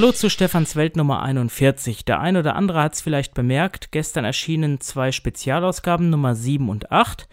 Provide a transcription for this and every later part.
Hallo zu Stefans Welt Nummer 41. Der ein oder andere hat es vielleicht bemerkt, gestern erschienen zwei Spezialausgaben Nummer 7 und 8.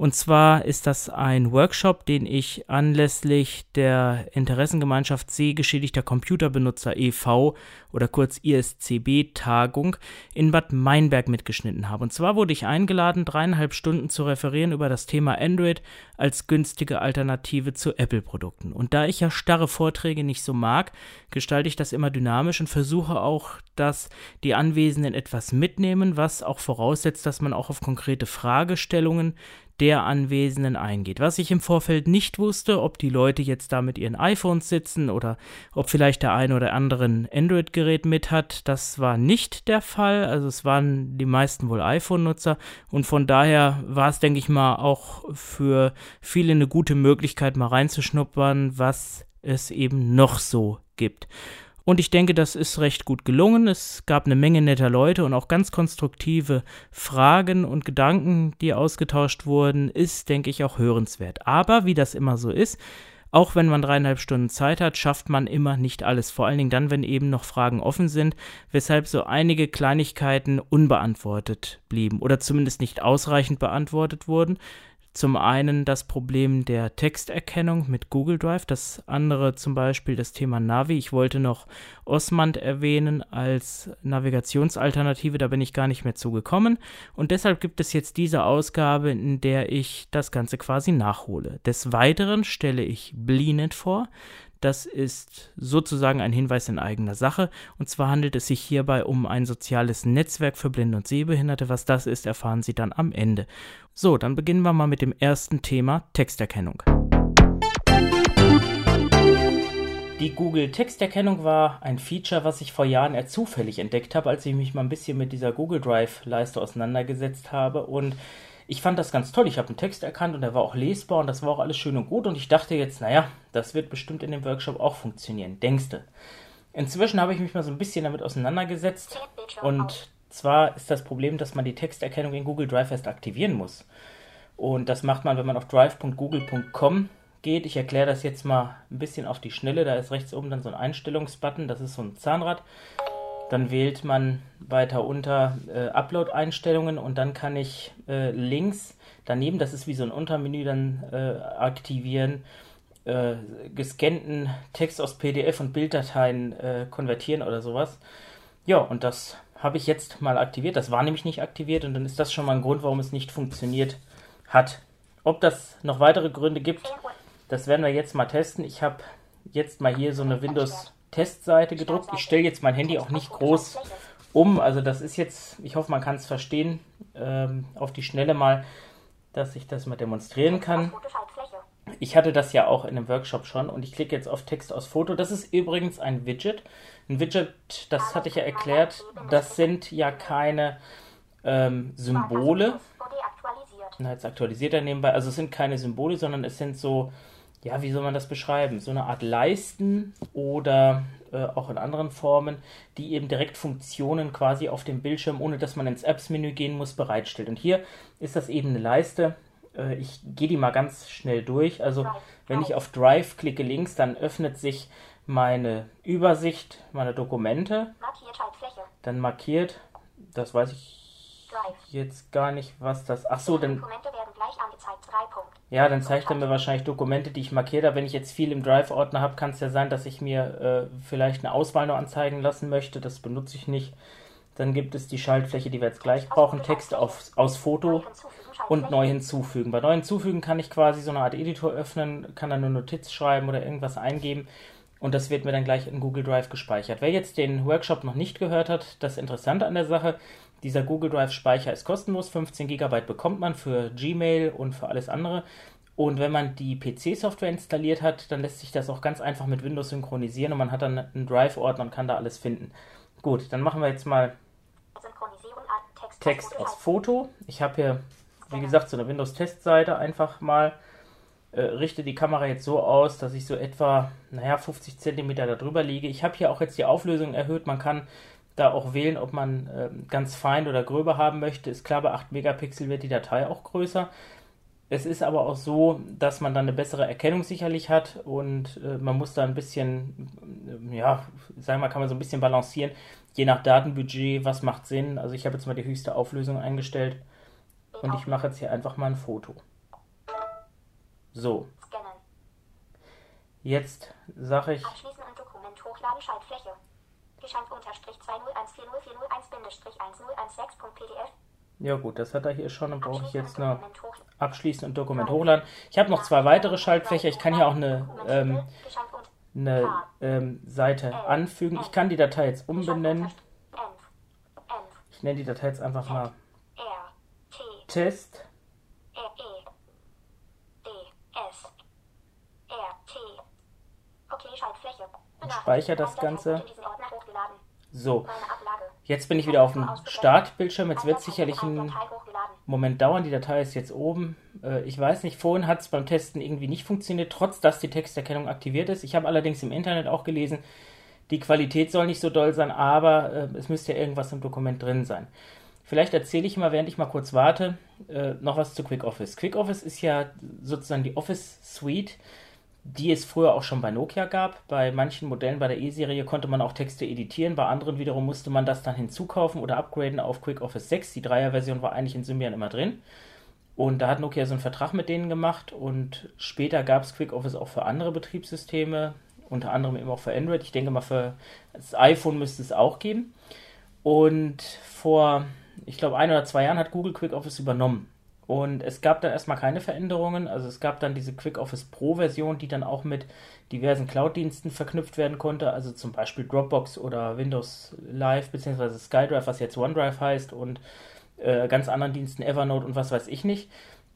Und zwar ist das ein Workshop, den ich anlässlich der Interessengemeinschaft Sehgeschädigter Computerbenutzer e.V. oder kurz ISCB-Tagung in Bad Meinberg mitgeschnitten habe. Und zwar wurde ich eingeladen, dreieinhalb Stunden zu referieren über das Thema Android als günstige Alternative zu Apple-Produkten. Und da ich ja starre Vorträge nicht so mag, gestalte ich das immer dynamisch und versuche auch, dass die Anwesenden etwas mitnehmen, was auch voraussetzt, dass man auch auf konkrete Fragestellungen der Anwesenden eingeht. Was ich im Vorfeld nicht wusste, ob die Leute jetzt da mit ihren iPhones sitzen oder ob vielleicht der eine oder andere ein Android-Gerät mit hat, das war nicht der Fall. Also es waren die meisten wohl iPhone-Nutzer und von daher war es, denke ich mal, auch für viele eine gute Möglichkeit, mal reinzuschnuppern, was es eben noch so gibt. Und ich denke, das ist recht gut gelungen. Es gab eine Menge netter Leute und auch ganz konstruktive Fragen und Gedanken, die ausgetauscht wurden, ist, denke ich, auch hörenswert. Aber wie das immer so ist, auch wenn man dreieinhalb Stunden Zeit hat, schafft man immer nicht alles. Vor allen Dingen dann, wenn eben noch Fragen offen sind, weshalb so einige Kleinigkeiten unbeantwortet blieben oder zumindest nicht ausreichend beantwortet wurden. Zum einen das Problem der Texterkennung mit Google Drive, das andere zum Beispiel das Thema Navi. Ich wollte noch Osmand erwähnen als Navigationsalternative, da bin ich gar nicht mehr zugekommen. Und deshalb gibt es jetzt diese Ausgabe, in der ich das Ganze quasi nachhole. Des Weiteren stelle ich Blinet vor. Das ist sozusagen ein Hinweis in eigener Sache. Und zwar handelt es sich hierbei um ein soziales Netzwerk für Blinde und Sehbehinderte. Was das ist, erfahren Sie dann am Ende. So, dann beginnen wir mal mit dem ersten Thema Texterkennung. Die Google Texterkennung war ein Feature, was ich vor Jahren eher zufällig entdeckt habe, als ich mich mal ein bisschen mit dieser Google Drive-Leiste auseinandergesetzt habe. Und ich fand das ganz toll. Ich habe einen Text erkannt und der war auch lesbar und das war auch alles schön und gut. Und ich dachte jetzt, naja, das wird bestimmt in dem Workshop auch funktionieren. Denkste. Inzwischen habe ich mich mal so ein bisschen damit auseinandergesetzt. Und zwar ist das Problem, dass man die Texterkennung in Google Drive erst aktivieren muss. Und das macht man, wenn man auf drive.google.com geht. Ich erkläre das jetzt mal ein bisschen auf die Schnelle. Da ist rechts oben dann so ein Einstellungsbutton. Das ist so ein Zahnrad. Dann wählt man weiter unter äh, Upload-Einstellungen und dann kann ich äh, links daneben, das ist wie so ein Untermenü, dann äh, aktivieren, äh, gescannten Text aus PDF und Bilddateien äh, konvertieren oder sowas. Ja, und das habe ich jetzt mal aktiviert. Das war nämlich nicht aktiviert und dann ist das schon mal ein Grund, warum es nicht funktioniert hat. Ob das noch weitere Gründe gibt, das werden wir jetzt mal testen. Ich habe jetzt mal hier so eine Windows Testseite gedruckt. Ich stelle jetzt mein Handy auch nicht groß um. Also das ist jetzt, ich hoffe, man kann es verstehen, ähm, auf die Schnelle mal, dass ich das mal demonstrieren kann. Ich hatte das ja auch in einem Workshop schon und ich klicke jetzt auf Text aus Foto. Das ist übrigens ein Widget. Ein Widget, das hatte ich ja erklärt, das sind ja keine ähm, Symbole. Na, jetzt aktualisiert er nebenbei. Also es sind keine Symbole, sondern es sind so ja, wie soll man das beschreiben? So eine Art Leisten oder äh, auch in anderen Formen, die eben direkt Funktionen quasi auf dem Bildschirm, ohne dass man ins Apps-Menü gehen muss, bereitstellt. Und hier ist das eben eine Leiste. Äh, ich gehe die mal ganz schnell durch. Also wenn ich auf Drive klicke links, dann öffnet sich meine Übersicht, meine Dokumente. Dann markiert, das weiß ich jetzt gar nicht, was das. Ach so, dann. Ja, dann zeigt er mir wahrscheinlich Dokumente, die ich markiert habe. Wenn ich jetzt viel im Drive-Ordner habe, kann es ja sein, dass ich mir äh, vielleicht eine Auswahl noch anzeigen lassen möchte. Das benutze ich nicht. Dann gibt es die Schaltfläche, die wir jetzt gleich brauchen. Text auf, aus Foto und neu hinzufügen. Bei neu hinzufügen kann ich quasi so eine Art Editor öffnen, kann dann eine Notiz schreiben oder irgendwas eingeben und das wird mir dann gleich in Google Drive gespeichert. Wer jetzt den Workshop noch nicht gehört hat, das Interessante an der Sache, dieser Google Drive Speicher ist kostenlos, 15 GB bekommt man für Gmail und für alles andere. Und wenn man die PC-Software installiert hat, dann lässt sich das auch ganz einfach mit Windows synchronisieren und man hat dann einen Drive-Ordner und kann da alles finden. Gut, dann machen wir jetzt mal Text aus Foto. Ich habe hier, wie gesagt, so eine Windows-Testseite einfach mal. Äh, richte die Kamera jetzt so aus, dass ich so etwa, naja, 50 cm darüber liege. Ich habe hier auch jetzt die Auflösung erhöht. Man kann da auch wählen, ob man äh, ganz fein oder gröber haben möchte. Ist klar, bei 8 Megapixel wird die Datei auch größer. Es ist aber auch so, dass man dann eine bessere Erkennung sicherlich hat und äh, man muss da ein bisschen ja, sagen wir mal, kann man so ein bisschen balancieren, je nach Datenbudget, was macht Sinn. Also ich habe jetzt mal die höchste Auflösung eingestellt und ich mache jetzt hier einfach mal ein Foto. So. Jetzt sage ich. Abschließen und Dokument hochladen Schaltfläche. Geschank unterstrich 2014041-1016.pdf. Ja gut, das hat er hier schon. Dann brauche ich jetzt nur abschließen und Dokument hochladen. Ich habe noch zwei weitere Schaltfläche. Ich kann hier auch eine, ähm, eine ähm, Seite anfügen. Ich kann die Datei jetzt umbenennen. Ich nenne die Datei jetzt einfach mal Test. Und speichere das Ganze. So, jetzt bin ich wieder auf dem Startbildschirm. Jetzt wird es sicherlich einen Moment dauern. Die Datei ist jetzt oben. Äh, ich weiß nicht, vorhin hat es beim Testen irgendwie nicht funktioniert, trotz dass die Texterkennung aktiviert ist. Ich habe allerdings im Internet auch gelesen, die Qualität soll nicht so doll sein, aber äh, es müsste ja irgendwas im Dokument drin sein. Vielleicht erzähle ich mal, während ich mal kurz warte, äh, noch was zu QuickOffice. QuickOffice ist ja sozusagen die Office Suite, die es früher auch schon bei Nokia gab. Bei manchen Modellen bei der E-Serie konnte man auch Texte editieren, bei anderen wiederum musste man das dann hinzukaufen oder upgraden auf QuickOffice 6. Die Dreier-Version war eigentlich in Symbian immer drin. Und da hat Nokia so einen Vertrag mit denen gemacht und später gab es QuickOffice auch für andere Betriebssysteme, unter anderem eben auch für Android. Ich denke mal, für das iPhone müsste es auch geben. Und vor, ich glaube, ein oder zwei Jahren hat Google QuickOffice übernommen. Und es gab da erstmal keine Veränderungen. Also es gab dann diese Quick Office Pro Version, die dann auch mit diversen Cloud-Diensten verknüpft werden konnte. Also zum Beispiel Dropbox oder Windows Live bzw. SkyDrive, was jetzt OneDrive heißt und äh, ganz anderen Diensten, Evernote und was weiß ich nicht.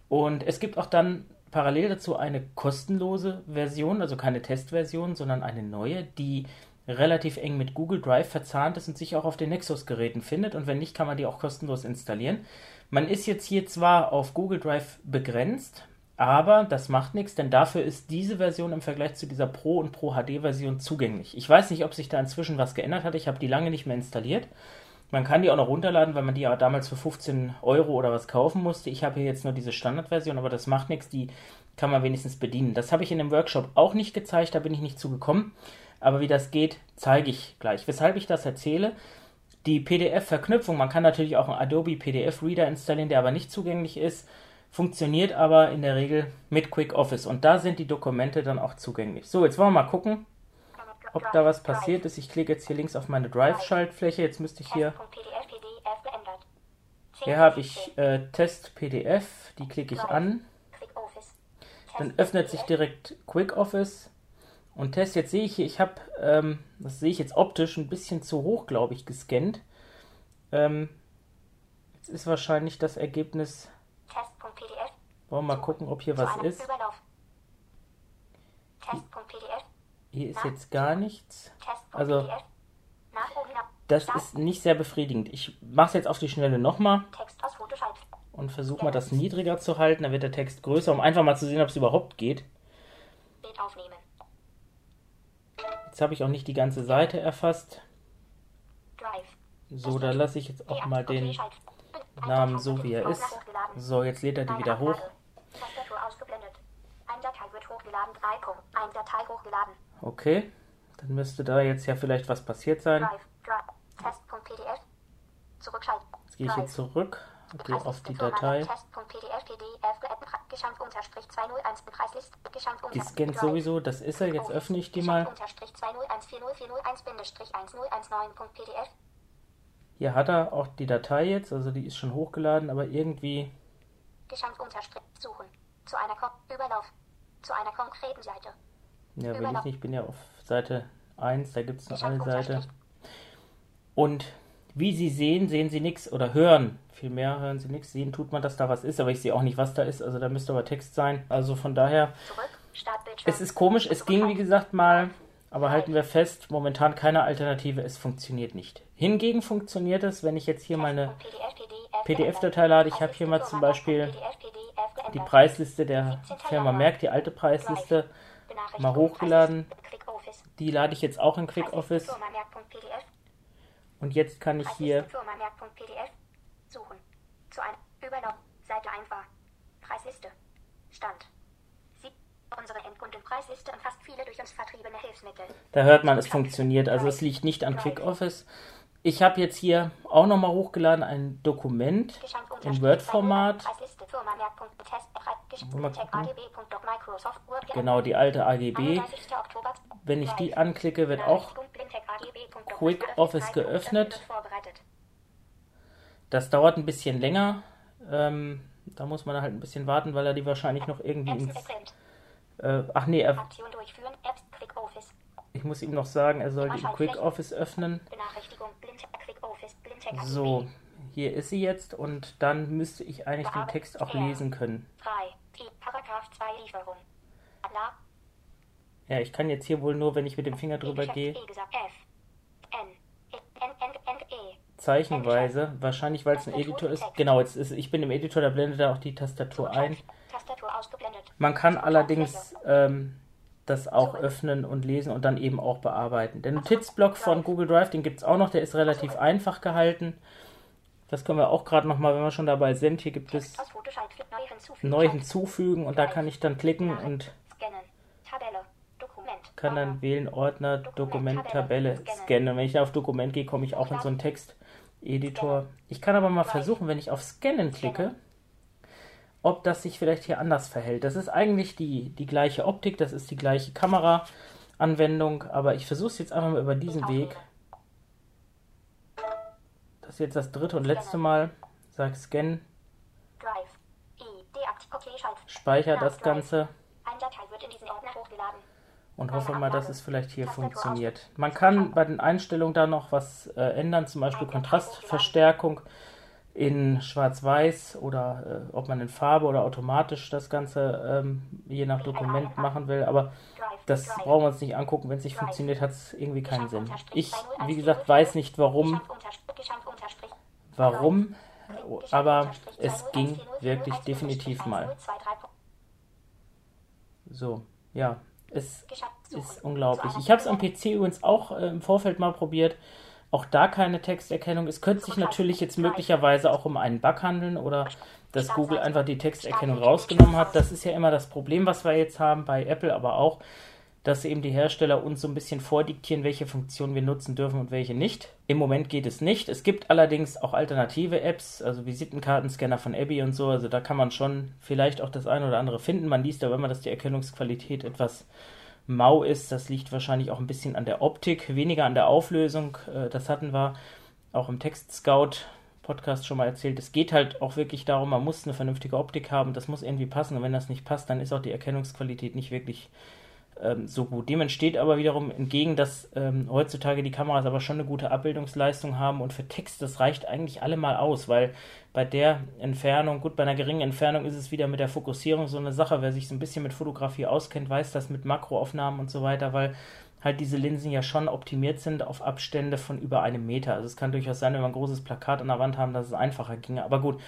Und es gibt auch dann parallel dazu eine kostenlose Version, also keine Testversion, sondern eine neue, die relativ eng mit Google Drive verzahnt ist und sich auch auf den Nexus-Geräten findet. Und wenn nicht, kann man die auch kostenlos installieren. Man ist jetzt hier zwar auf Google Drive begrenzt, aber das macht nichts, denn dafür ist diese Version im Vergleich zu dieser Pro- und Pro-HD-Version zugänglich. Ich weiß nicht, ob sich da inzwischen was geändert hat. Ich habe die lange nicht mehr installiert. Man kann die auch noch runterladen, weil man die ja damals für 15 Euro oder was kaufen musste. Ich habe hier jetzt nur diese Standardversion, aber das macht nichts. Die kann man wenigstens bedienen. Das habe ich in dem Workshop auch nicht gezeigt, da bin ich nicht zugekommen. Aber wie das geht, zeige ich gleich. Weshalb ich das erzähle, die PDF-Verknüpfung, man kann natürlich auch einen Adobe PDF-Reader installieren, der aber nicht zugänglich ist, funktioniert aber in der Regel mit Quick Office und da sind die Dokumente dann auch zugänglich. So, jetzt wollen wir mal gucken, ob da was passiert ist. Ich klicke jetzt hier links auf meine Drive-Schaltfläche. Jetzt müsste ich hier. Hier habe ich äh, Test PDF, die klicke ich an. Dann öffnet sich direkt Quick Office. Und Test, jetzt sehe ich hier, ich habe, ähm, das sehe ich jetzt optisch ein bisschen zu hoch, glaube ich, gescannt. Ähm, jetzt ist wahrscheinlich das Ergebnis. Test.pdf. Wollen wir mal gucken, ob hier was ist. Test.pdf. Hier ist jetzt gar nichts. Also, das ist nicht sehr befriedigend. Ich mache es jetzt auf die Schnelle nochmal. Und versuche mal das niedriger zu halten. Dann wird der Text größer, um einfach mal zu sehen, ob es überhaupt geht. Bild aufnehmen. Jetzt habe ich auch nicht die ganze Seite erfasst. So, da lasse ich jetzt auch mal den Namen so, wie er ist. So, jetzt lädt er die wieder hoch. Okay, dann müsste da jetzt ja vielleicht was passiert sein. Jetzt gehe ich hier zurück, gehe auf die Datei. Die scannt sowieso, das ist er, jetzt öffne ich die mal. Hier hat er auch die Datei jetzt, also die ist schon hochgeladen, aber irgendwie. suchen. Zu einer Überlauf. Zu einer konkreten Seite. Ja, will ich nicht, ich bin ja auf Seite 1, da gibt es noch eine Seite. Und wie Sie sehen, sehen Sie nichts oder hören. Vielmehr hören Sie nichts. Sehen tut man, dass da was ist, aber ich sehe auch nicht, was da ist. Also da müsste aber Text sein. Also von daher. Es ist komisch. Es ging, wie gesagt, mal. Aber halten wir fest, momentan keine Alternative. Es funktioniert nicht. Hingegen funktioniert es, wenn ich jetzt hier meine PDF-Datei lade. Ich habe hier mal zum Beispiel die Preisliste der Firma Merck, die alte Preisliste, mal hochgeladen. Die lade ich jetzt auch in QuickOffice. Und jetzt kann ich hier suchen. Zu einer Überlauf. Seite 1 war. Preisliste. Stand. Sie. Unsere Endkunden Preisliste umfasst viele durch uns vertriebene Hilfsmittel. Da hört man, es funktioniert. Also es liegt nicht an Quick Office. Ich habe jetzt hier auch nochmal hochgeladen ein Dokument unterstrich Word-Format. Genau, die alte AGB. 31. Oktober. Wenn ich die anklicke, wird auch Quick Office geöffnet. Das dauert ein bisschen länger. Ähm, da muss man halt ein bisschen warten, weil er die wahrscheinlich noch irgendwie Apps ins. Äh, ach nee, er, ich muss ihm noch sagen, er sollte im Quick Office öffnen. So, hier ist sie jetzt und dann müsste ich eigentlich den Text auch lesen können. 3. Die Paragraph 2 Lieferung. La. Ja, ich kann jetzt hier wohl nur, wenn ich mit dem Finger drüber gehe, E gesagt. F. N. E. N. N. N. E. zeichenweise. Wahrscheinlich, weil es ein Editor ist. Genau, jetzt ist, ich bin im Editor, da blendet er auch die Tastatur ein. Man kann allerdings ähm, das auch öffnen und lesen und dann eben auch bearbeiten. Der Notizblock von Google Drive, den gibt es auch noch, der ist relativ einfach gehalten. Das können wir auch gerade nochmal, wenn wir schon dabei sind. Hier gibt es neu hinzufügen. und da kann ich dann klicken und kann dann wählen Ordner, Dokument, Tabelle, scannen. Und wenn ich auf Dokument gehe, komme ich auch in so einen Texteditor. Ich kann aber mal versuchen, wenn ich auf Scannen klicke, ob das sich vielleicht hier anders verhält. Das ist eigentlich die, die gleiche Optik, das ist die gleiche Kameraanwendung, aber ich versuche es jetzt einfach mal über diesen Weg. Das ist jetzt das dritte und letzte Mal. Sag Scan, Schalt. speicher das Ganze Ein Datei wird in diesen Ordner hochgeladen. Und hoffe mal, dass es vielleicht hier funktioniert. Man kann bei den Einstellungen da noch was äh, ändern, zum Beispiel Kontrastverstärkung in Schwarz-Weiß oder äh, ob man in Farbe oder automatisch das Ganze ähm, je nach Dokument machen will. Aber das brauchen wir uns nicht angucken. Wenn es nicht funktioniert, hat es irgendwie keinen Sinn. Ich, wie gesagt, weiß nicht warum, warum, aber es 20 ging 10 wirklich 10 definitiv mal. 1023. So, ja, es ist unglaublich. Ich habe es am. PC übrigens auch äh, im Vorfeld mal probiert. Auch da keine Texterkennung. Es könnte sich natürlich jetzt möglicherweise auch um einen Bug handeln oder dass Google einfach die Texterkennung rausgenommen hat. Das ist ja immer das Problem, was wir jetzt haben bei Apple, aber auch, dass eben die Hersteller uns so ein bisschen vordiktieren, welche Funktionen wir nutzen dürfen und welche nicht. Im Moment geht es nicht. Es gibt allerdings auch alternative Apps, also Visitenkartenscanner von Abby und so. Also da kann man schon vielleicht auch das eine oder andere finden. Man liest aber immer, dass die Erkennungsqualität etwas mau ist. Das liegt wahrscheinlich auch ein bisschen an der Optik, weniger an der Auflösung. Äh, Das hatten wir auch im Text Scout Podcast schon mal erzählt. Es geht halt auch wirklich darum, man muss eine vernünftige Optik haben. Das muss irgendwie passen. Und wenn das nicht passt, dann ist auch die Erkennungsqualität nicht wirklich ähm, so gut. Dem entsteht aber wiederum entgegen, dass ähm, heutzutage die Kameras aber schon eine gute Abbildungsleistung haben und für Text, das reicht eigentlich allemal aus, weil bei der Entfernung, gut, bei einer geringen Entfernung ist es wieder mit der Fokussierung so eine Sache. Wer sich so ein bisschen mit Fotografie auskennt, weiß das mit Makroaufnahmen und so weiter, weil halt diese Linsen ja schon optimiert sind auf Abstände von über einem Meter. Also es kann durchaus sein, wenn wir ein großes Plakat an der Wand haben, dass es einfacher ginge. Aber gut,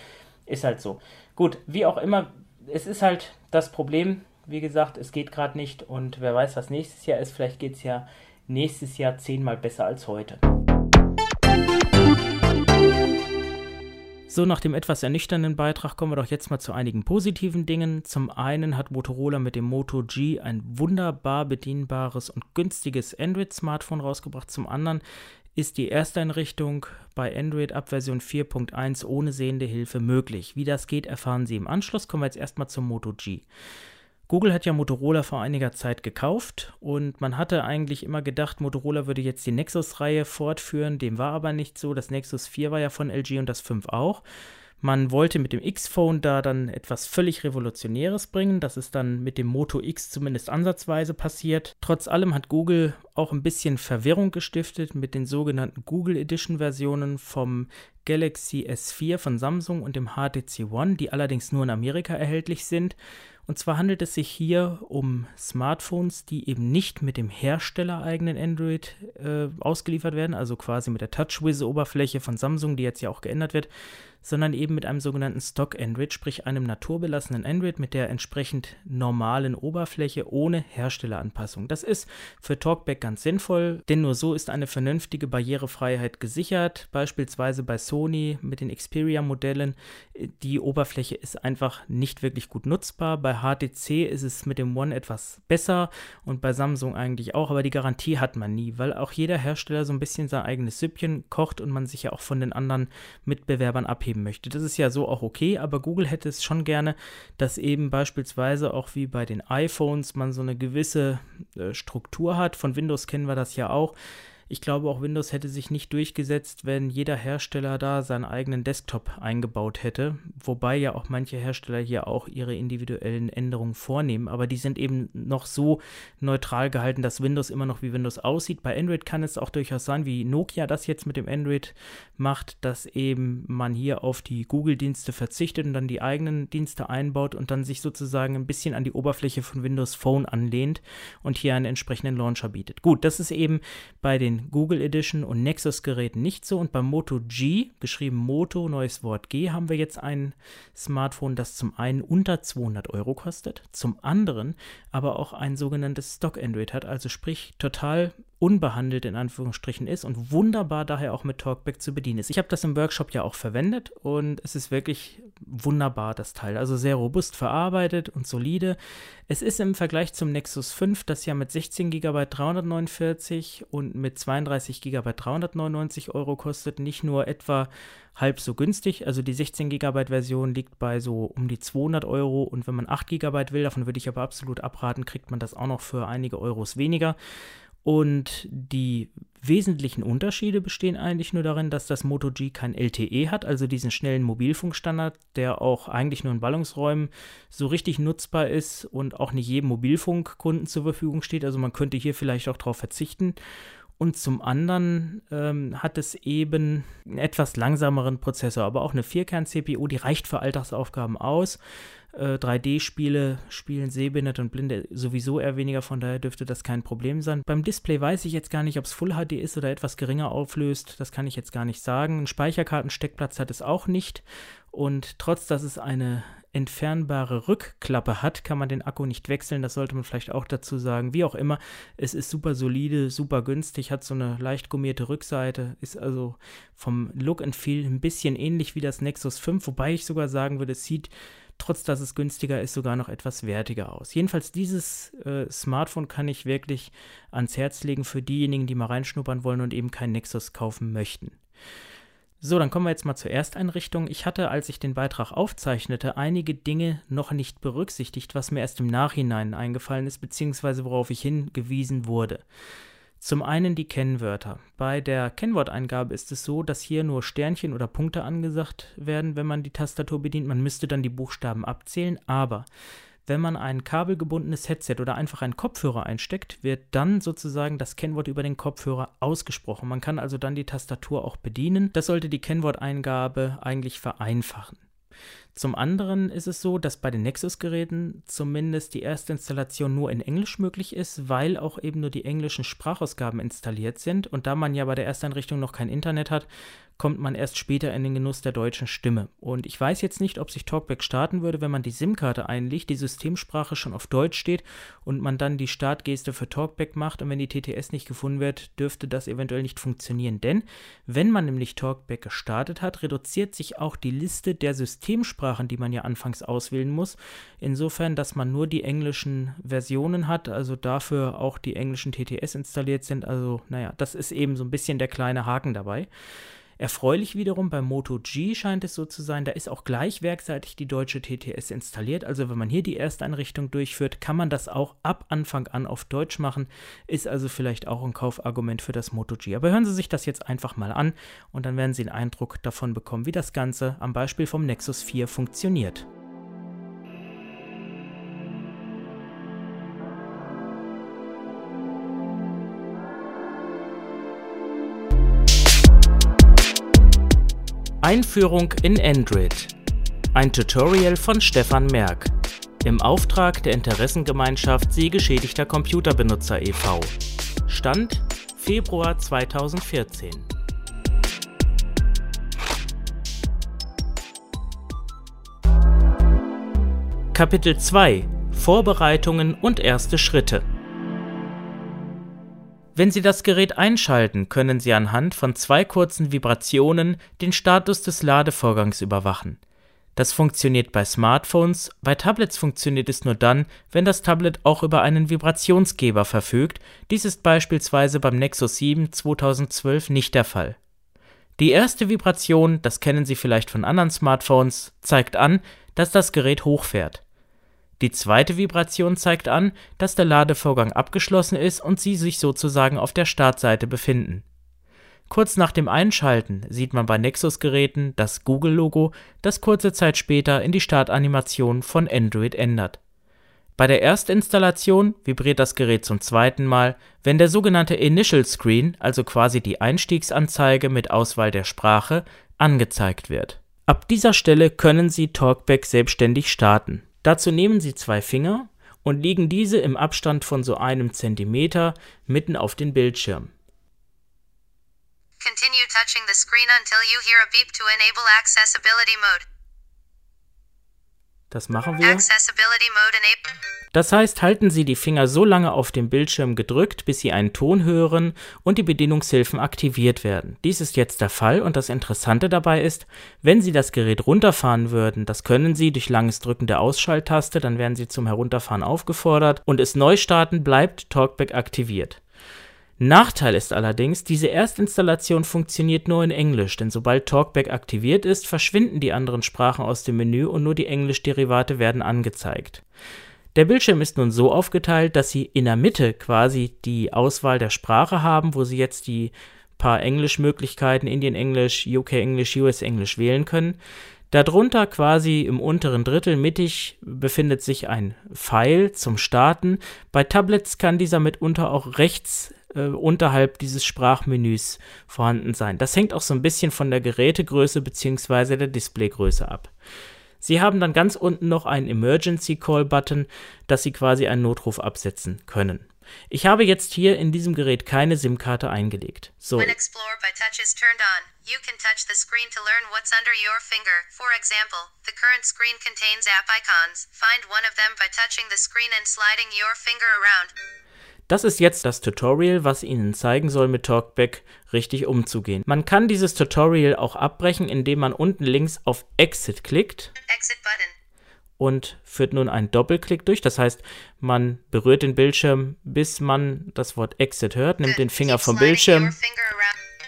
ist halt so. Gut, wie auch immer, es ist halt das Problem, wie gesagt, es geht gerade nicht und wer weiß, was nächstes Jahr ist. Vielleicht geht es ja nächstes Jahr zehnmal besser als heute. So, nach dem etwas ernüchternden Beitrag kommen wir doch jetzt mal zu einigen positiven Dingen. Zum einen hat Motorola mit dem Moto G ein wunderbar bedienbares und günstiges Android-Smartphone rausgebracht. Zum anderen ist die Ersteinrichtung bei Android ab Version 4.1 ohne sehende Hilfe möglich. Wie das geht, erfahren Sie im Anschluss. Kommen wir jetzt erstmal zum Moto G. Google hat ja Motorola vor einiger Zeit gekauft und man hatte eigentlich immer gedacht, Motorola würde jetzt die Nexus-Reihe fortführen. Dem war aber nicht so. Das Nexus 4 war ja von LG und das 5 auch. Man wollte mit dem X-Phone da dann etwas völlig Revolutionäres bringen. Das ist dann mit dem Moto X zumindest ansatzweise passiert. Trotz allem hat Google auch ein bisschen Verwirrung gestiftet mit den sogenannten Google Edition Versionen vom Galaxy S4 von Samsung und dem HTC One, die allerdings nur in Amerika erhältlich sind. Und zwar handelt es sich hier um Smartphones, die eben nicht mit dem herstellereigenen Android äh, ausgeliefert werden, also quasi mit der TouchWiz-Oberfläche von Samsung, die jetzt ja auch geändert wird, sondern eben mit einem sogenannten Stock Android, sprich einem naturbelassenen Android mit der entsprechend normalen Oberfläche ohne Herstelleranpassung. Das ist für Talkback ganz sinnvoll, denn nur so ist eine vernünftige Barrierefreiheit gesichert. Beispielsweise bei Sony mit den Xperia-Modellen. Die Oberfläche ist einfach nicht wirklich gut nutzbar. Bei HTC ist es mit dem One etwas besser und bei Samsung eigentlich auch, aber die Garantie hat man nie, weil auch jeder Hersteller so ein bisschen sein eigenes Süppchen kocht und man sich ja auch von den anderen Mitbewerbern abheben möchte. Das ist ja so auch okay, aber Google hätte es schon gerne, dass eben beispielsweise auch wie bei den iPhones man so eine gewisse äh, Struktur hat. Von Windows kennen wir das ja auch ich glaube, auch Windows hätte sich nicht durchgesetzt, wenn jeder Hersteller da seinen eigenen Desktop eingebaut hätte. Wobei ja auch manche Hersteller hier auch ihre individuellen Änderungen vornehmen. Aber die sind eben noch so neutral gehalten, dass Windows immer noch wie Windows aussieht. Bei Android kann es auch durchaus sein, wie Nokia das jetzt mit dem Android macht, dass eben man hier auf die Google-Dienste verzichtet und dann die eigenen Dienste einbaut und dann sich sozusagen ein bisschen an die Oberfläche von Windows Phone anlehnt und hier einen entsprechenden Launcher bietet. Gut, das ist eben bei den Google Edition und Nexus Geräten nicht so. Und beim Moto G, geschrieben Moto, neues Wort G, haben wir jetzt ein Smartphone, das zum einen unter 200 Euro kostet, zum anderen aber auch ein sogenanntes Stock Android hat, also sprich total unbehandelt in Anführungsstrichen ist und wunderbar daher auch mit Talkback zu bedienen ist. Ich habe das im Workshop ja auch verwendet und es ist wirklich wunderbar, das Teil. Also sehr robust verarbeitet und solide. Es ist im Vergleich zum Nexus 5, das ja mit 16 GB 349 und mit 32 GB 399 Euro kostet, nicht nur etwa halb so günstig. Also die 16 GB Version liegt bei so um die 200 Euro und wenn man 8 GB will, davon würde ich aber absolut abraten, kriegt man das auch noch für einige Euros weniger. Und die wesentlichen Unterschiede bestehen eigentlich nur darin, dass das Moto G kein LTE hat, also diesen schnellen Mobilfunkstandard, der auch eigentlich nur in Ballungsräumen so richtig nutzbar ist und auch nicht jedem Mobilfunkkunden zur Verfügung steht. Also man könnte hier vielleicht auch darauf verzichten. Und zum anderen ähm, hat es eben einen etwas langsameren Prozessor, aber auch eine Vierkern-CPU, die reicht für Alltagsaufgaben aus. 3D-Spiele äh, spielen Sehbehinderte und Blinde sowieso eher weniger, von daher dürfte das kein Problem sein. Beim Display weiß ich jetzt gar nicht, ob es Full HD ist oder etwas geringer auflöst. Das kann ich jetzt gar nicht sagen. Ein Speicherkartensteckplatz hat es auch nicht. Und trotz, dass es eine entfernbare Rückklappe hat, kann man den Akku nicht wechseln. Das sollte man vielleicht auch dazu sagen. Wie auch immer, es ist super solide, super günstig, hat so eine leicht gummierte Rückseite, ist also vom Look and Feel ein bisschen ähnlich wie das Nexus 5, wobei ich sogar sagen würde, es sieht trotz dass es günstiger ist, sogar noch etwas wertiger aus. Jedenfalls dieses äh, Smartphone kann ich wirklich ans Herz legen für diejenigen, die mal reinschnuppern wollen und eben kein Nexus kaufen möchten. So, dann kommen wir jetzt mal zur Ersteinrichtung. Ich hatte, als ich den Beitrag aufzeichnete, einige Dinge noch nicht berücksichtigt, was mir erst im Nachhinein eingefallen ist, beziehungsweise worauf ich hingewiesen wurde. Zum einen die Kennwörter. Bei der Kennworteingabe ist es so, dass hier nur Sternchen oder Punkte angesagt werden, wenn man die Tastatur bedient. Man müsste dann die Buchstaben abzählen, aber wenn man ein kabelgebundenes Headset oder einfach einen Kopfhörer einsteckt, wird dann sozusagen das Kennwort über den Kopfhörer ausgesprochen. Man kann also dann die Tastatur auch bedienen. Das sollte die Kennworteingabe eigentlich vereinfachen. Zum anderen ist es so, dass bei den Nexus-Geräten zumindest die erste Installation nur in Englisch möglich ist, weil auch eben nur die englischen Sprachausgaben installiert sind. Und da man ja bei der Ersteinrichtung noch kein Internet hat, kommt man erst später in den Genuss der deutschen Stimme. Und ich weiß jetzt nicht, ob sich Talkback starten würde, wenn man die SIM-Karte einlegt, die Systemsprache schon auf Deutsch steht und man dann die Startgeste für Talkback macht und wenn die TTS nicht gefunden wird, dürfte das eventuell nicht funktionieren. Denn wenn man nämlich Talkback gestartet hat, reduziert sich auch die Liste der Systemsprachen, die man ja anfangs auswählen muss. Insofern, dass man nur die englischen Versionen hat, also dafür auch die englischen TTS installiert sind. Also, naja, das ist eben so ein bisschen der kleine Haken dabei. Erfreulich wiederum beim Moto G scheint es so zu sein, da ist auch gleich werkseitig die deutsche TTS installiert. Also wenn man hier die Ersteinrichtung durchführt, kann man das auch ab Anfang an auf Deutsch machen. Ist also vielleicht auch ein Kaufargument für das Moto G. Aber hören Sie sich das jetzt einfach mal an und dann werden Sie einen Eindruck davon bekommen, wie das Ganze am Beispiel vom Nexus 4 funktioniert. Einführung in Android. Ein Tutorial von Stefan Merck. Im Auftrag der Interessengemeinschaft Sehgeschädigter Computerbenutzer e.V. Stand Februar 2014. Kapitel 2 Vorbereitungen und erste Schritte wenn Sie das Gerät einschalten, können Sie anhand von zwei kurzen Vibrationen den Status des Ladevorgangs überwachen. Das funktioniert bei Smartphones, bei Tablets funktioniert es nur dann, wenn das Tablet auch über einen Vibrationsgeber verfügt, dies ist beispielsweise beim Nexus 7 2012 nicht der Fall. Die erste Vibration, das kennen Sie vielleicht von anderen Smartphones, zeigt an, dass das Gerät hochfährt. Die zweite Vibration zeigt an, dass der Ladevorgang abgeschlossen ist und Sie sich sozusagen auf der Startseite befinden. Kurz nach dem Einschalten sieht man bei Nexus-Geräten das Google-Logo, das kurze Zeit später in die Startanimation von Android ändert. Bei der Erstinstallation vibriert das Gerät zum zweiten Mal, wenn der sogenannte Initial Screen, also quasi die Einstiegsanzeige mit Auswahl der Sprache, angezeigt wird. Ab dieser Stelle können Sie Talkback selbstständig starten. Dazu nehmen Sie zwei Finger und legen diese im Abstand von so einem Zentimeter mitten auf den Bildschirm. Continue touching the screen until you hear a beep to enable accessibility mode. Das machen wir. Das heißt, halten Sie die Finger so lange auf dem Bildschirm gedrückt, bis Sie einen Ton hören und die Bedienungshilfen aktiviert werden. Dies ist jetzt der Fall und das Interessante dabei ist, wenn Sie das Gerät runterfahren würden, das können Sie durch langes Drücken der Ausschalttaste, dann werden Sie zum Herunterfahren aufgefordert und es neu starten bleibt Talkback aktiviert. Nachteil ist allerdings, diese Erstinstallation funktioniert nur in Englisch, denn sobald Talkback aktiviert ist, verschwinden die anderen Sprachen aus dem Menü und nur die Englisch-Derivate werden angezeigt. Der Bildschirm ist nun so aufgeteilt, dass Sie in der Mitte quasi die Auswahl der Sprache haben, wo Sie jetzt die paar Englischmöglichkeiten, Indian English, UK English, US English wählen können. Darunter quasi im unteren Drittel mittig befindet sich ein Pfeil zum Starten. Bei Tablets kann dieser mitunter auch rechts äh, unterhalb dieses Sprachmenüs vorhanden sein. Das hängt auch so ein bisschen von der Gerätegröße bzw. der Displaygröße ab. Sie haben dann ganz unten noch einen Emergency Call Button, dass Sie quasi einen Notruf absetzen können. Ich habe jetzt hier in diesem Gerät keine SIM-Karte eingelegt. So. When Explore by Touch is turned on, you can touch the screen to learn what's under your finger. For example, the current screen contains app icons. Find one of them by touching the screen and sliding your finger around. Das ist jetzt das Tutorial, was Ihnen zeigen soll, mit Talkback richtig umzugehen. Man kann dieses Tutorial auch abbrechen, indem man unten links auf Exit klickt. Exit und führt nun einen Doppelklick durch. Das heißt, man berührt den Bildschirm, bis man das Wort Exit hört, nimmt den Finger vom Bildschirm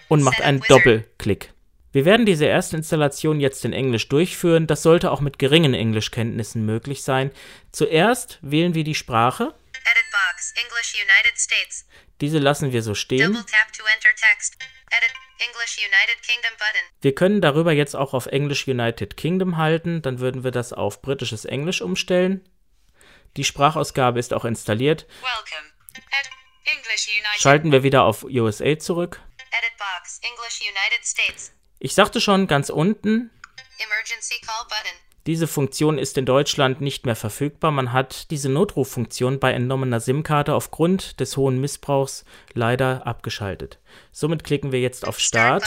und macht einen Doppelklick. Wir werden diese erste Installation jetzt in Englisch durchführen. Das sollte auch mit geringen Englischkenntnissen möglich sein. Zuerst wählen wir die Sprache. Edit box, English United States. Diese lassen wir so stehen. Wir können darüber jetzt auch auf English United Kingdom halten, dann würden wir das auf britisches Englisch umstellen. Die Sprachausgabe ist auch installiert. Schalten wir wieder auf USA zurück. Edit box, English United States. Ich sagte schon ganz unten. Emergency call button. Diese Funktion ist in Deutschland nicht mehr verfügbar. Man hat diese Notruffunktion bei entnommener SIM-Karte aufgrund des hohen Missbrauchs leider abgeschaltet. Somit klicken wir jetzt auf Start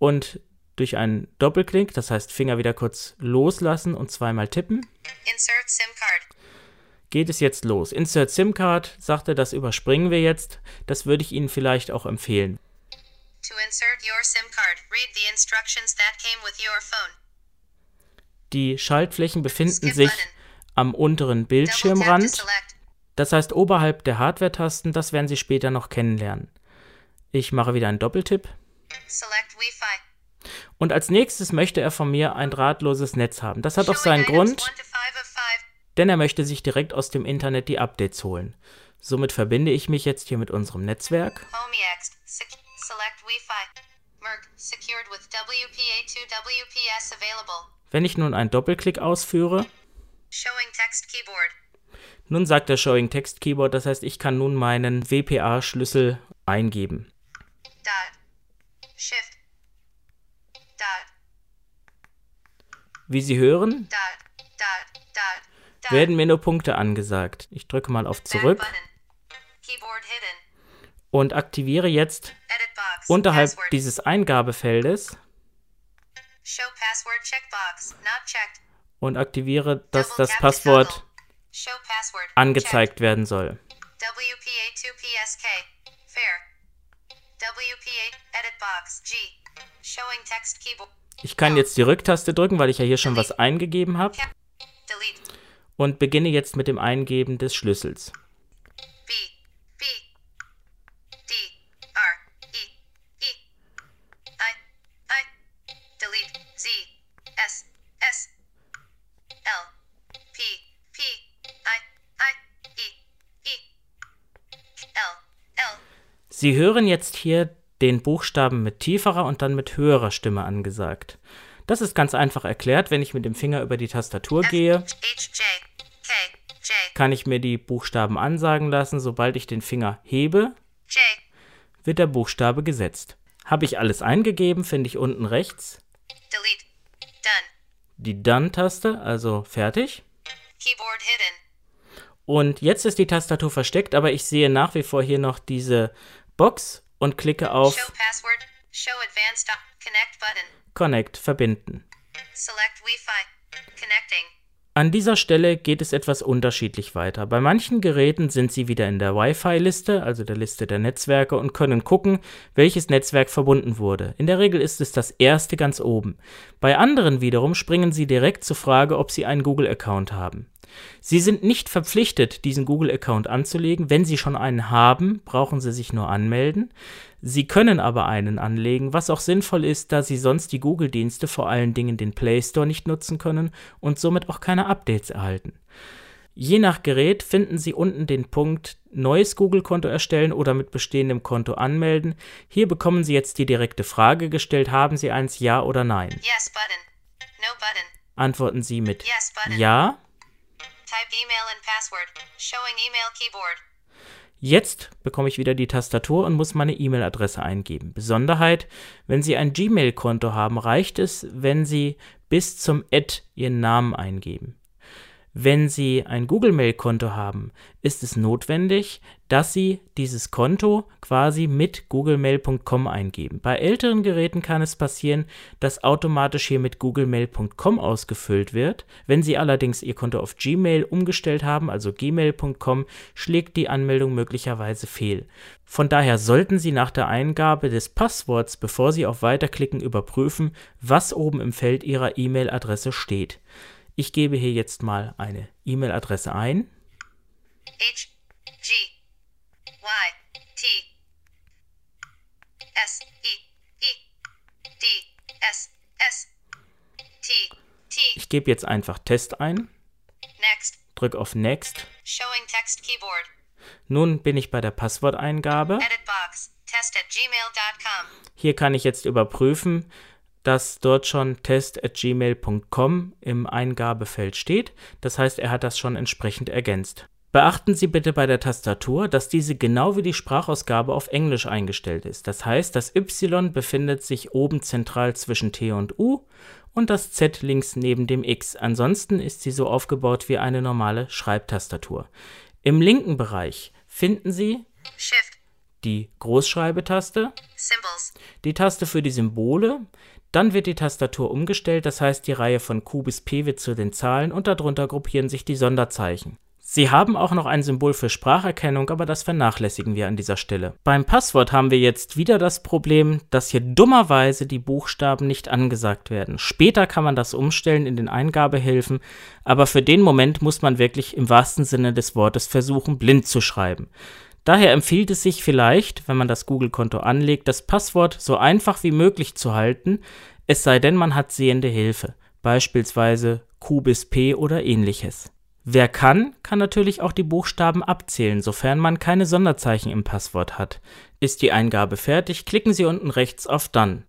und durch einen Doppelklick, das heißt Finger wieder kurz loslassen und zweimal tippen, geht es jetzt los. Insert SIM-Card, sagte, das überspringen wir jetzt. Das würde ich Ihnen vielleicht auch empfehlen. To insert your SIM card, read the instructions that came with your phone. Die Schaltflächen befinden sich am unteren Bildschirmrand. Das heißt oberhalb der Hardware-Tasten, das werden Sie später noch kennenlernen. Ich mache wieder einen Doppeltipp. Und als nächstes möchte er von mir ein drahtloses Netz haben. Das hat auch seinen Grund, denn er möchte sich direkt aus dem Internet die Updates holen. Somit verbinde ich mich jetzt hier mit unserem Netzwerk. Select Wi-Fi. Merc, secured with WPA2 WPS available. Wenn ich nun einen Doppelklick ausführe, nun sagt der Showing Text Keyboard, das heißt, ich kann nun meinen WPA-Schlüssel eingeben. Wie Sie hören, werden mir nur Punkte angesagt. Ich drücke mal auf Zurück und aktiviere jetzt unterhalb dieses Eingabefeldes und aktiviere, dass das Passwort angezeigt werden soll. WPA2PSK. Fair. WPA Edit Box G. Showing Text Keyboard. Ich kann jetzt die Rücktaste drücken, weil ich ja hier schon was eingegeben habe. Und beginne jetzt mit dem Eingeben des Schlüssels. Sie hören jetzt hier den Buchstaben mit tieferer und dann mit höherer Stimme angesagt. Das ist ganz einfach erklärt, wenn ich mit dem Finger über die Tastatur gehe, kann ich mir die Buchstaben ansagen lassen. Sobald ich den Finger hebe, wird der Buchstabe gesetzt. Habe ich alles eingegeben, finde ich unten rechts die Done-Taste, also fertig. Und jetzt ist die Tastatur versteckt, aber ich sehe nach wie vor hier noch diese Box und klicke auf Show Password, Show Advanced Connect Button. Connect verbinden. Select Wi-Fi. Connecting. An dieser Stelle geht es etwas unterschiedlich weiter. Bei manchen Geräten sind Sie wieder in der Wi-Fi-Liste, also der Liste der Netzwerke, und können gucken, welches Netzwerk verbunden wurde. In der Regel ist es das erste ganz oben. Bei anderen wiederum springen Sie direkt zur Frage, ob Sie einen Google-Account haben. Sie sind nicht verpflichtet, diesen Google-Account anzulegen. Wenn Sie schon einen haben, brauchen Sie sich nur anmelden. Sie können aber einen anlegen, was auch sinnvoll ist, da Sie sonst die Google-Dienste, vor allen Dingen den Play Store, nicht nutzen können und somit auch keine Updates erhalten. Je nach Gerät finden Sie unten den Punkt Neues Google-Konto erstellen oder mit bestehendem Konto anmelden. Hier bekommen Sie jetzt die direkte Frage gestellt, haben Sie eins Ja oder Nein? Yes button. No button. Antworten Sie mit yes Ja. Type email and password. Showing email keyboard. Jetzt bekomme ich wieder die Tastatur und muss meine E-Mail-Adresse eingeben. Besonderheit, wenn Sie ein Gmail-Konto haben, reicht es, wenn Sie bis zum Ad Ihren Namen eingeben. Wenn Sie ein Google Mail Konto haben, ist es notwendig, dass Sie dieses Konto quasi mit googlemail.com eingeben. Bei älteren Geräten kann es passieren, dass automatisch hier mit googlemail.com ausgefüllt wird. Wenn Sie allerdings Ihr Konto auf Gmail umgestellt haben, also gmail.com, schlägt die Anmeldung möglicherweise fehl. Von daher sollten Sie nach der Eingabe des Passworts, bevor Sie auf Weiterklicken, überprüfen, was oben im Feld Ihrer E-Mail-Adresse steht. Ich gebe hier jetzt mal eine E-Mail-Adresse ein. H G Y T S E E D S S T T. Ich gebe jetzt einfach Test ein. Next. Drück auf Next. Showing text keyboard. Nun bin ich bei der Passworteingabe. Edit box. Test at gmail.com. Hier kann ich jetzt überprüfen, dass dort schon test.gmail.com im Eingabefeld steht. Das heißt, er hat das schon entsprechend ergänzt. Beachten Sie bitte bei der Tastatur, dass diese genau wie die Sprachausgabe auf Englisch eingestellt ist. Das heißt, das Y befindet sich oben zentral zwischen T und U und das Z links neben dem X. Ansonsten ist sie so aufgebaut wie eine normale Schreibtastatur. Im linken Bereich finden Sie Shift, die Großschreibetaste, Symbols, die Taste für die Symbole, dann wird die Tastatur umgestellt, das heißt die Reihe von Q bis P wird zu den Zahlen und darunter gruppieren sich die Sonderzeichen. Sie haben auch noch ein Symbol für Spracherkennung, aber das vernachlässigen wir an dieser Stelle. Beim Passwort haben wir jetzt wieder das Problem, dass hier dummerweise die Buchstaben nicht angesagt werden. Später kann man das umstellen in den Eingabehilfen, aber für den Moment muss man wirklich im wahrsten Sinne des Wortes versuchen, blind zu schreiben. Daher empfiehlt es sich vielleicht, wenn man das Google-Konto anlegt, das Passwort so einfach wie möglich zu halten, es sei denn, man hat sehende Hilfe, beispielsweise Q bis P oder ähnliches. Wer kann, kann natürlich auch die Buchstaben abzählen, sofern man keine Sonderzeichen im Passwort hat. Ist die Eingabe fertig, klicken Sie unten rechts auf Done.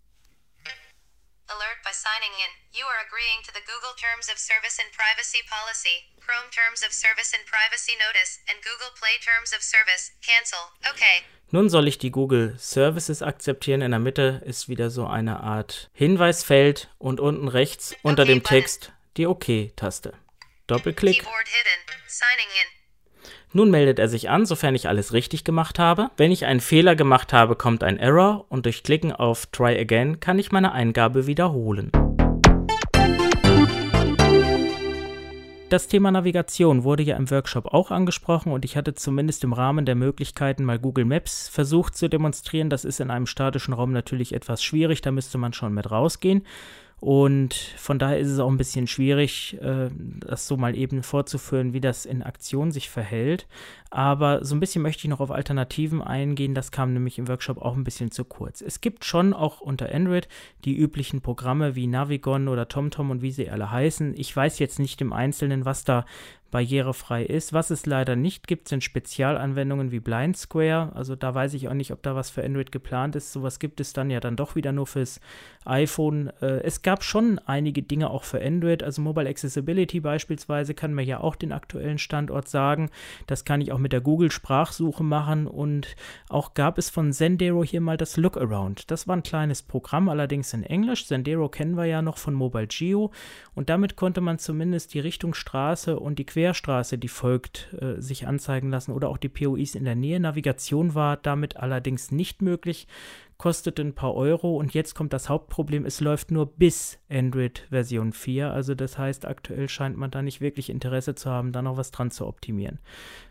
Alert by signing in. You are agreeing to the Google Terms of Service and Privacy Policy, Chrome Terms of Service and Privacy Notice, and Google Play Terms of Service. Cancel. Okay. Nun soll ich die Google Services akzeptieren. In der Mitte ist wieder so eine Art Hinweisfeld und unten rechts unter okay, dem Text die OK-Taste. Doppelklick. Nun meldet er sich an, sofern ich alles richtig gemacht habe. Wenn ich einen Fehler gemacht habe, kommt ein Error und durch Klicken auf Try Again kann ich meine Eingabe wiederholen. Das Thema Navigation wurde ja im Workshop auch angesprochen und ich hatte zumindest im Rahmen der Möglichkeiten mal Google Maps versucht zu demonstrieren. Das ist in einem statischen Raum natürlich etwas schwierig, da müsste man schon mit rausgehen. Und von daher ist es auch ein bisschen schwierig, äh, das so mal eben vorzuführen, wie das in Aktion sich verhält. Aber so ein bisschen möchte ich noch auf Alternativen eingehen. Das kam nämlich im Workshop auch ein bisschen zu kurz. Es gibt schon auch unter Android die üblichen Programme wie Navigon oder TomTom und wie sie alle heißen. Ich weiß jetzt nicht im Einzelnen, was da barrierefrei ist. Was es leider nicht gibt, sind Spezialanwendungen wie Blind Square. Also da weiß ich auch nicht, ob da was für Android geplant ist. Sowas gibt es dann ja dann doch wieder nur fürs iPhone. Äh, es gab schon einige Dinge auch für Android. Also Mobile Accessibility beispielsweise kann mir ja auch den aktuellen Standort sagen. Das kann ich auch mit der Google-Sprachsuche machen. Und auch gab es von Zendero hier mal das Lookaround. Das war ein kleines Programm, allerdings in Englisch. Zendero kennen wir ja noch von Mobile Geo. Und damit konnte man zumindest die Richtung Straße und die Quer Querstraße, die folgt, äh, sich anzeigen lassen oder auch die POIs in der Nähe. Navigation war damit allerdings nicht möglich, kostete ein paar Euro und jetzt kommt das Hauptproblem, es läuft nur bis Android Version 4, also das heißt, aktuell scheint man da nicht wirklich Interesse zu haben, da noch was dran zu optimieren.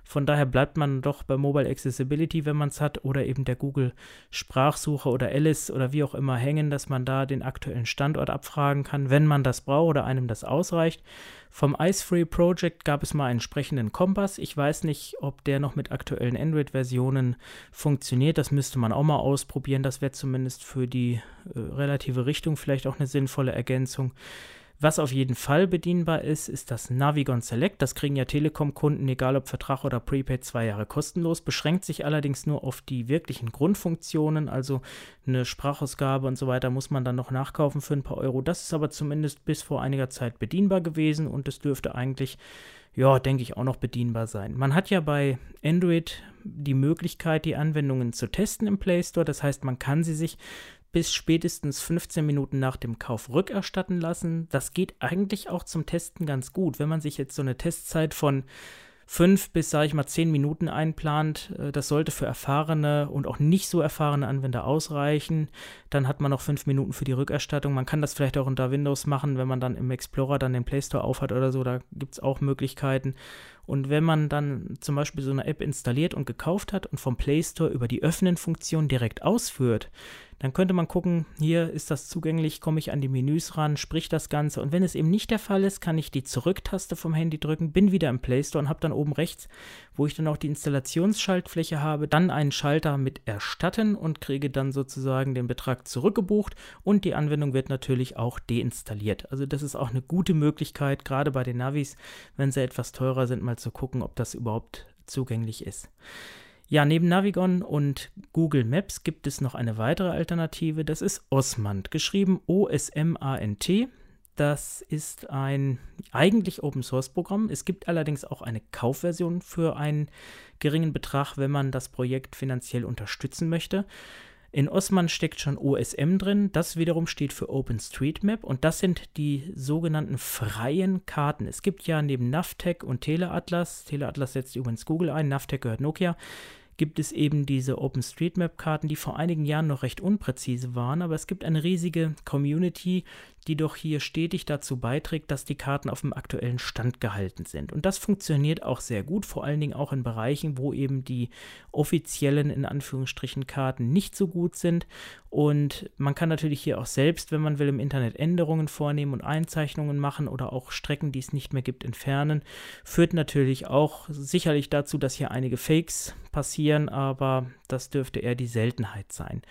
Von daher bleibt man doch bei Mobile Accessibility, wenn man es hat, oder eben der Google Sprachsuche oder Alice oder wie auch immer hängen, dass man da den aktuellen Standort abfragen kann, wenn man das braucht oder einem das ausreicht. Vom Ice Free Project gab es mal einen sprechenden Kompass. Ich weiß nicht, ob der noch mit aktuellen Android-Versionen funktioniert. Das müsste man auch mal ausprobieren. Das wäre zumindest für die äh, relative Richtung vielleicht auch eine sinnvolle Ergänzung. Was auf jeden Fall bedienbar ist, ist das Navigon Select. Das kriegen ja Telekom-Kunden, egal ob Vertrag oder Prepaid, zwei Jahre kostenlos. Beschränkt sich allerdings nur auf die wirklichen Grundfunktionen, also eine Sprachausgabe und so weiter muss man dann noch nachkaufen für ein paar Euro. Das ist aber zumindest bis vor einiger Zeit bedienbar gewesen und es dürfte eigentlich ja, denke ich, auch noch bedienbar sein. Man hat ja bei Android die Möglichkeit, die Anwendungen zu testen im Play Store. Das heißt, man kann sie sich bis spätestens 15 Minuten nach dem Kauf rückerstatten lassen. Das geht eigentlich auch zum Testen ganz gut. Wenn man sich jetzt so eine Testzeit von fünf bis, sage ich mal, zehn Minuten einplant. Äh, das sollte für erfahrene und auch nicht so erfahrene Anwender ausreichen. Dann hat man noch fünf Minuten für die Rückerstattung. Man kann das vielleicht auch unter Windows machen, wenn man dann im Explorer dann den Play Store aufhat oder so. Da gibt es auch Möglichkeiten. Und wenn man dann zum Beispiel so eine App installiert und gekauft hat und vom Play Store über die Öffnen-Funktion direkt ausführt, dann könnte man gucken, hier ist das zugänglich, komme ich an die Menüs ran, sprich das Ganze. Und wenn es eben nicht der Fall ist, kann ich die Zurücktaste vom Handy drücken, bin wieder im Play Store und habe dann oben rechts, wo ich dann auch die Installationsschaltfläche habe, dann einen Schalter mit Erstatten und kriege dann sozusagen den Betrag zurückgebucht und die Anwendung wird natürlich auch deinstalliert. Also das ist auch eine gute Möglichkeit, gerade bei den Navis, wenn sie etwas teurer sind, mal zu gucken, ob das überhaupt zugänglich ist. Ja, neben Navigon und Google Maps gibt es noch eine weitere Alternative, das ist Osmant, geschrieben O-S-M-A-N-T. Das ist ein eigentlich Open Source Programm. Es gibt allerdings auch eine Kaufversion für einen geringen Betrag, wenn man das Projekt finanziell unterstützen möchte. In Osman steckt schon OSM drin, das wiederum steht für OpenStreetMap und das sind die sogenannten freien Karten. Es gibt ja neben Navtec und Teleatlas, Teleatlas setzt übrigens Google ein, Navtec gehört Nokia, gibt es eben diese OpenStreetMap-Karten, die vor einigen Jahren noch recht unpräzise waren, aber es gibt eine riesige Community, die doch hier stetig dazu beiträgt, dass die Karten auf dem aktuellen Stand gehalten sind. Und das funktioniert auch sehr gut, vor allen Dingen auch in Bereichen, wo eben die offiziellen, in Anführungsstrichen, Karten nicht so gut sind. Und man kann natürlich hier auch selbst, wenn man will, im Internet Änderungen vornehmen und Einzeichnungen machen oder auch Strecken, die es nicht mehr gibt, entfernen. Führt natürlich auch sicherlich dazu, dass hier einige Fakes passieren, aber das dürfte eher die Seltenheit sein.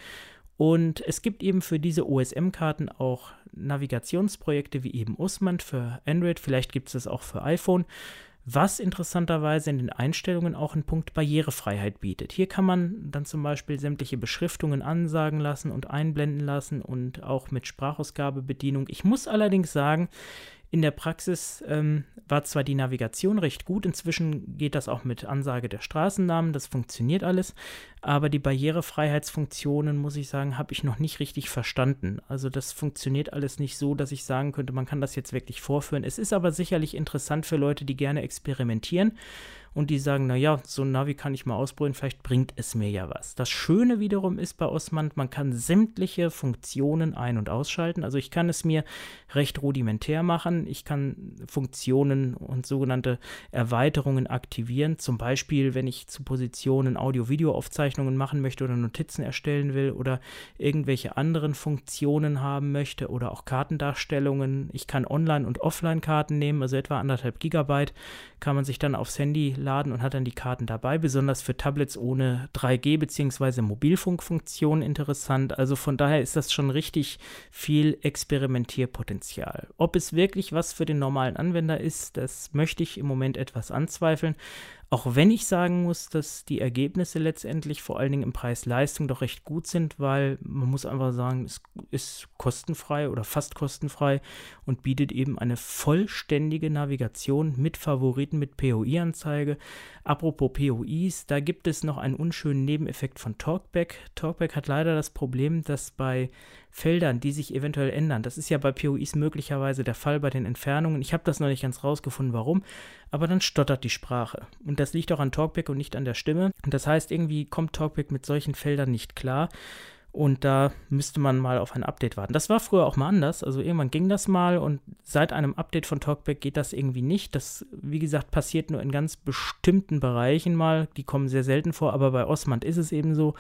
Und es gibt eben für diese OSM-Karten auch Navigationsprojekte wie eben Usman für Android, vielleicht gibt es das auch für iPhone, was interessanterweise in den Einstellungen auch einen Punkt Barrierefreiheit bietet. Hier kann man dann zum Beispiel sämtliche Beschriftungen ansagen lassen und einblenden lassen und auch mit Sprachausgabebedienung. Ich muss allerdings sagen, in der Praxis ähm, war zwar die Navigation recht gut, inzwischen geht das auch mit Ansage der Straßennamen, das funktioniert alles, aber die Barrierefreiheitsfunktionen, muss ich sagen, habe ich noch nicht richtig verstanden. Also das funktioniert alles nicht so, dass ich sagen könnte, man kann das jetzt wirklich vorführen. Es ist aber sicherlich interessant für Leute, die gerne experimentieren und die sagen, naja, so ein Navi kann ich mal ausprobieren, vielleicht bringt es mir ja was. Das Schöne wiederum ist bei Osmand, man kann sämtliche Funktionen ein- und ausschalten. Also ich kann es mir recht rudimentär machen. Ich kann Funktionen und sogenannte Erweiterungen aktivieren. Zum Beispiel, wenn ich zu Positionen Audio-Video-Aufzeichnungen machen möchte oder Notizen erstellen will oder irgendwelche anderen Funktionen haben möchte oder auch Kartendarstellungen. Ich kann Online- und Offline-Karten nehmen, also etwa anderthalb Gigabyte kann man sich dann aufs Handy laden und hat dann die Karten dabei, besonders für Tablets ohne 3G bzw. Mobilfunkfunktion interessant. Also von daher ist das schon richtig viel Experimentierpotenzial. Ob es wirklich was für den normalen Anwender ist, das möchte ich im Moment etwas anzweifeln. Auch wenn ich sagen muss, dass die Ergebnisse letztendlich vor allen Dingen im Preis-Leistung doch recht gut sind, weil man muss einfach sagen, es ist kostenfrei oder fast kostenfrei und bietet eben eine vollständige Navigation mit Favoriten, mit POI-Anzeige. Apropos POIs, da gibt es noch einen unschönen Nebeneffekt von Talkback. Talkback hat leider das Problem, dass bei Feldern, die sich eventuell ändern. Das ist ja bei POIs möglicherweise der Fall bei den Entfernungen. Ich habe das noch nicht ganz rausgefunden, warum, aber dann stottert die Sprache. Und das liegt auch an Talkback und nicht an der Stimme. Und das heißt, irgendwie kommt Talkback mit solchen Feldern nicht klar. Und da müsste man mal auf ein Update warten. Das war früher auch mal anders. Also irgendwann ging das mal und seit einem Update von Talkback geht das irgendwie nicht. Das, wie gesagt, passiert nur in ganz bestimmten Bereichen mal. Die kommen sehr selten vor, aber bei Osmand ist es eben so.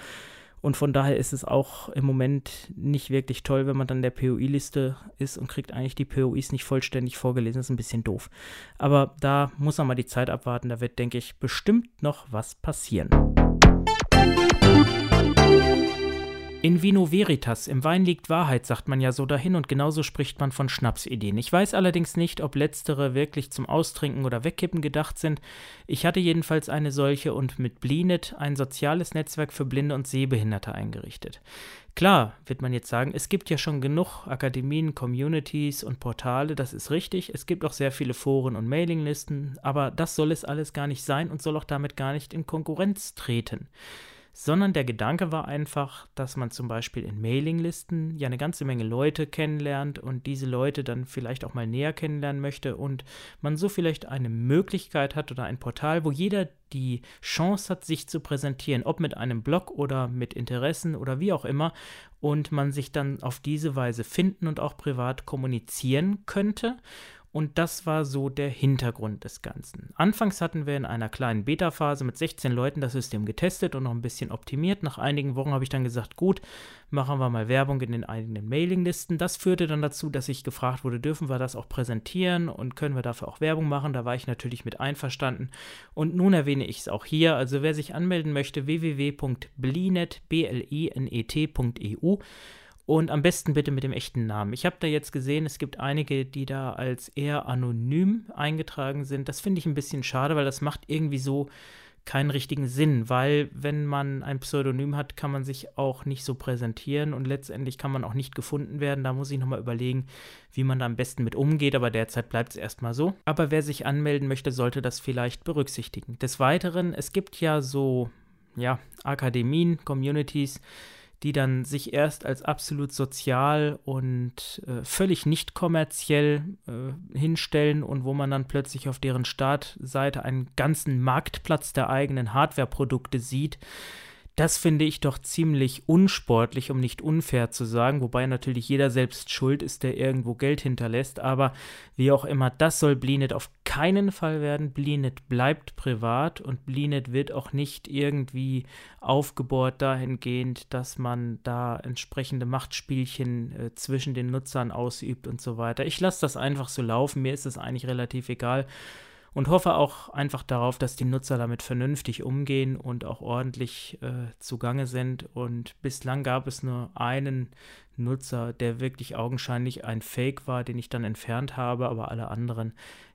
Und von daher ist es auch im Moment nicht wirklich toll, wenn man dann der POI-Liste ist und kriegt eigentlich die POIs nicht vollständig vorgelesen. Das ist ein bisschen doof. Aber da muss man mal die Zeit abwarten. Da wird, denke ich, bestimmt noch was passieren. In Vino Veritas, im Wein liegt Wahrheit, sagt man ja so dahin und genauso spricht man von Schnapsideen. Ich weiß allerdings nicht, ob letztere wirklich zum Austrinken oder Wegkippen gedacht sind. Ich hatte jedenfalls eine solche und mit Blinet ein soziales Netzwerk für Blinde und Sehbehinderte eingerichtet. Klar, wird man jetzt sagen, es gibt ja schon genug Akademien, Communities und Portale, das ist richtig. Es gibt auch sehr viele Foren und Mailinglisten, aber das soll es alles gar nicht sein und soll auch damit gar nicht in Konkurrenz treten sondern der Gedanke war einfach, dass man zum Beispiel in Mailinglisten ja eine ganze Menge Leute kennenlernt und diese Leute dann vielleicht auch mal näher kennenlernen möchte und man so vielleicht eine Möglichkeit hat oder ein Portal, wo jeder die Chance hat, sich zu präsentieren, ob mit einem Blog oder mit Interessen oder wie auch immer, und man sich dann auf diese Weise finden und auch privat kommunizieren könnte und das war so der Hintergrund des Ganzen. Anfangs hatten wir in einer kleinen Beta-Phase mit 16 Leuten das System getestet und noch ein bisschen optimiert. Nach einigen Wochen habe ich dann gesagt, gut, machen wir mal Werbung in den eigenen Mailinglisten. Das führte dann dazu, dass ich gefragt wurde, dürfen wir das auch präsentieren und können wir dafür auch Werbung machen? Da war ich natürlich mit einverstanden. Und nun erwähne ich es auch hier. Also wer sich anmelden möchte, www.blinet.eu und am besten bitte mit dem echten Namen. Ich habe da jetzt gesehen, es gibt einige, die da als eher anonym eingetragen sind. Das finde ich ein bisschen schade, weil das macht irgendwie so keinen richtigen Sinn, weil wenn man ein Pseudonym hat, kann man sich auch nicht so präsentieren und letztendlich kann man auch nicht gefunden werden. Da muss ich nochmal überlegen, wie man da am besten mit umgeht, aber derzeit bleibt es erstmal so. Aber wer sich anmelden möchte, sollte das vielleicht berücksichtigen. Des Weiteren, es gibt ja so, ja, Akademien, Communities, die dann sich erst als absolut sozial und äh, völlig nicht kommerziell äh, hinstellen und wo man dann plötzlich auf deren Startseite einen ganzen Marktplatz der eigenen Hardwareprodukte sieht, das finde ich doch ziemlich unsportlich, um nicht unfair zu sagen, wobei natürlich jeder selbst schuld ist, der irgendwo Geld hinterlässt, aber wie auch immer, das soll Blinet auf keinen Fall werden. Blinet bleibt privat und Blinet wird auch nicht irgendwie aufgebohrt dahingehend, dass man da entsprechende Machtspielchen äh, zwischen den Nutzern ausübt und so weiter. Ich lasse das einfach so laufen, mir ist es eigentlich relativ egal und hoffe auch einfach darauf, dass die Nutzer damit vernünftig umgehen und auch ordentlich äh, zugange sind. Und bislang gab es nur einen Nutzer, der wirklich augenscheinlich ein Fake war, den ich dann entfernt habe, aber alle anderen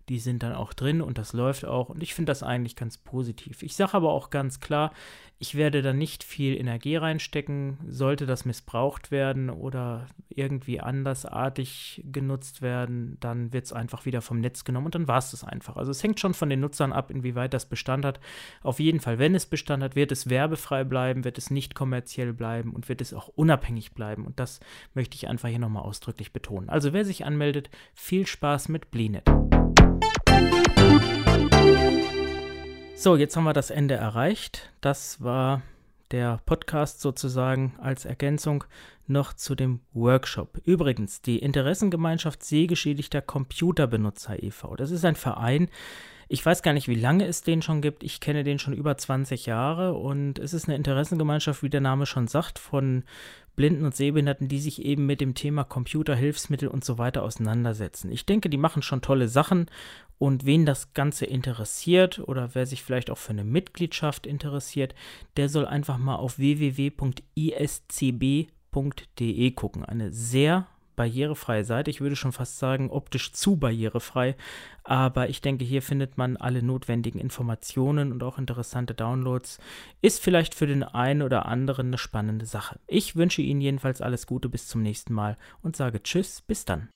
die sind dann auch drin und das läuft auch und ich finde das eigentlich ganz positiv. Ich sage aber auch ganz klar, ich werde da nicht viel Energie reinstecken, sollte das missbraucht werden oder irgendwie andersartig genutzt werden, dann wird es einfach wieder vom Netz genommen und dann war es das einfach. Also es hängt schon von den Nutzern ab, inwieweit das Bestand hat. Auf jeden Fall, wenn es Bestand hat, wird es werbefrei bleiben, wird es nicht kommerziell bleiben und wird es auch unabhängig bleiben und das möchte ich einfach hier nochmal ausdrücklich betonen. Also wer sich anmeldet, viel Spaß mit Blinet. So, jetzt haben wir das Ende erreicht. Das war der Podcast sozusagen als Ergänzung noch zu dem Workshop. Übrigens, die Interessengemeinschaft Sehgeschädigter Computerbenutzer e.V. Das ist ein Verein, ich weiß gar nicht, wie lange es den schon gibt. Ich kenne den schon über 20 Jahre und es ist eine Interessengemeinschaft, wie der Name schon sagt, von Blinden und Sehbehinderten, die sich eben mit dem Thema Computer, Hilfsmittel und so weiter auseinandersetzen. Ich denke, die machen schon tolle Sachen und wen das Ganze interessiert oder wer sich vielleicht auch für eine Mitgliedschaft interessiert, der soll einfach mal auf www.iscb.de gucken. Eine sehr barrierefreie Seite. Ich würde schon fast sagen, optisch zu barrierefrei. Aber ich denke, hier findet man alle notwendigen Informationen und auch interessante Downloads. Ist vielleicht für den einen oder anderen eine spannende Sache. Ich wünsche Ihnen jedenfalls alles Gute bis zum nächsten Mal und sage Tschüss, bis dann.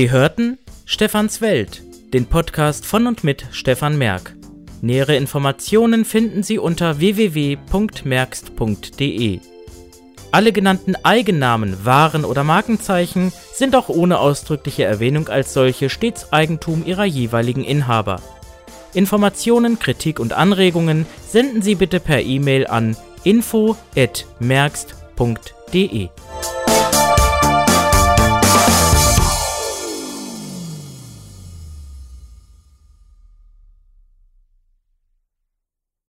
Sie hörten Stefans Welt, den Podcast von und mit Stefan Merck. Nähere Informationen finden Sie unter www.merkst.de. Alle genannten Eigennamen, Waren oder Markenzeichen sind auch ohne ausdrückliche Erwähnung als solche stets Eigentum ihrer jeweiligen Inhaber. Informationen, Kritik und Anregungen senden Sie bitte per E-Mail an info@merkst.de.